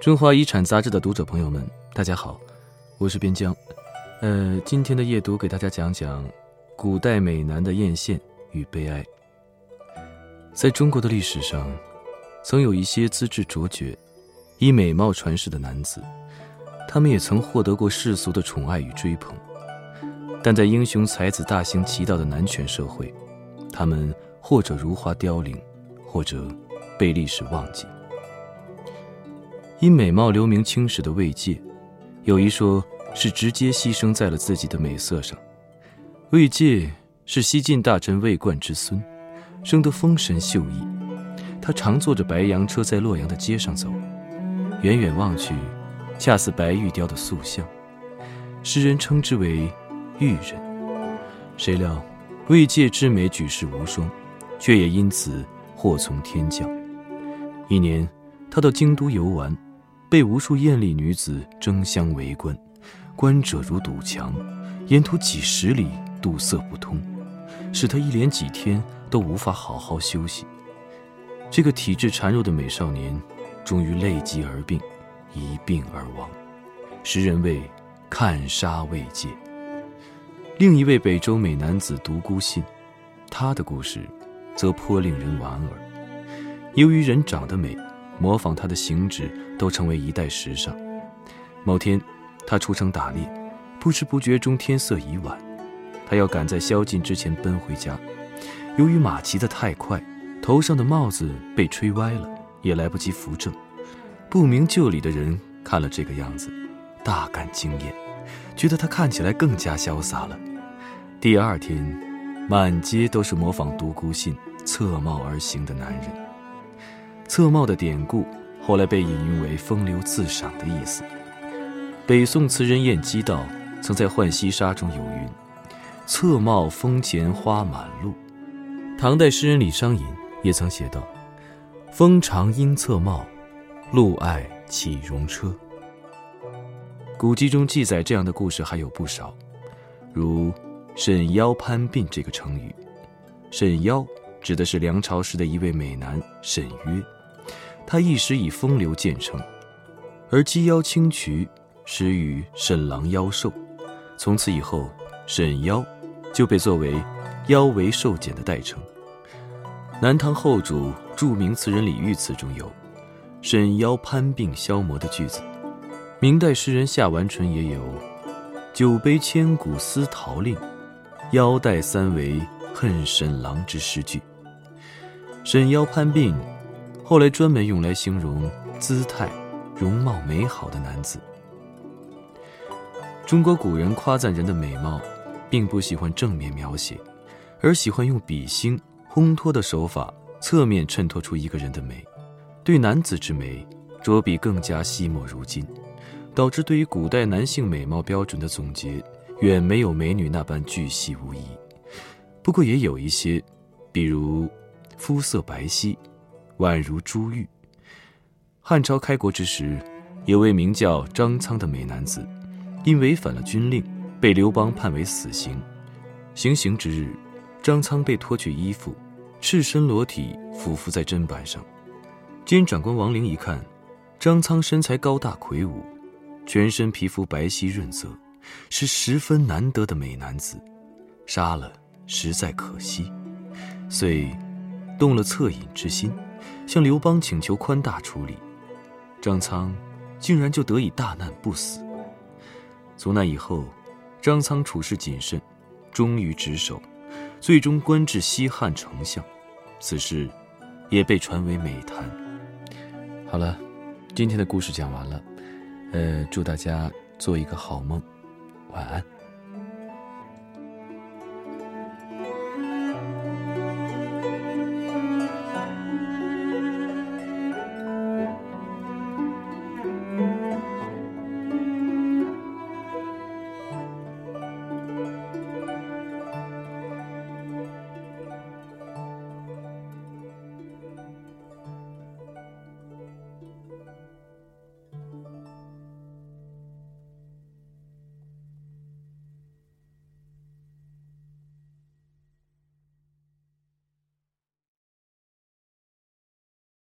中华遗产杂志的读者朋友们，大家好，我是边疆。呃，今天的夜读给大家讲讲古代美男的艳羡与悲哀。在中国的历史上，曾有一些资质卓绝、以美貌传世的男子，他们也曾获得过世俗的宠爱与追捧。但在英雄才子大行其道的男权社会，他们或者如花凋零，或者被历史忘记。因美貌留名青史的魏玠，有一说是直接牺牲在了自己的美色上。魏玠是西晋大臣魏冠之孙，生得风神秀逸。他常坐着白羊车在洛阳的街上走，远远望去，恰似白玉雕的塑像，世人称之为玉人。谁料魏玠之美举世无双，却也因此祸从天降。一年，他到京都游玩。被无数艳丽女子争相围观，观者如堵墙，沿途几十里堵塞不通，使他一连几天都无法好好休息。这个体质孱弱的美少年，终于累疾而病，一病而亡。时人谓“看杀未戒”。另一位北周美男子独孤信，他的故事，则颇令人莞尔。由于人长得美。模仿他的行止都成为一代时尚。某天，他出城打猎，不知不觉中天色已晚，他要赶在宵禁之前奔回家。由于马骑得太快，头上的帽子被吹歪了，也来不及扶正。不明就里的人看了这个样子，大感惊艳，觉得他看起来更加潇洒了。第二天，满街都是模仿独孤信侧帽而行的男人。侧帽的典故后来被引用为风流自赏的意思。北宋词人晏几道曾在《浣溪沙》中有云：“侧帽风前花满路。”唐代诗人李商隐也曾写道：“风长应侧帽，路爱岂容车。”古籍中记载这样的故事还有不少，如“沈腰攀鬓”这个成语，“沈腰”指的是梁朝时的一位美男沈约。他一时以风流见称，而鸡妖青渠始与沈郎妖瘦，从此以后，沈妖就被作为妖为瘦减的代称。南唐后主著名词人李煜词中有“沈妖攀病消磨”的句子，明代诗人夏完淳也有“酒杯千古思陶令，腰带三围恨沈郎”之诗句。沈妖攀病。后来专门用来形容姿态、容貌美好的男子。中国古人夸赞人的美貌，并不喜欢正面描写，而喜欢用比兴、烘托的手法，侧面衬托出一个人的美。对男子之美，着笔更加惜墨如金，导致对于古代男性美貌标准的总结，远没有美女那般巨细无遗。不过也有一些，比如肤色白皙。宛如珠玉。汉朝开国之时，有位名叫张苍的美男子，因违反了军令，被刘邦判为死刑。行刑之日，张苍被脱去衣服，赤身裸体俯伏在砧板上。监长官王陵一看，张苍身材高大魁梧，全身皮肤白皙润泽，是十分难得的美男子，杀了实在可惜，遂动了恻隐之心。向刘邦请求宽大处理，张苍竟然就得以大难不死。从那以后，张苍处事谨慎，忠于职守，最终官至西汉丞相。此事也被传为美谈。好了，今天的故事讲完了，呃，祝大家做一个好梦，晚安。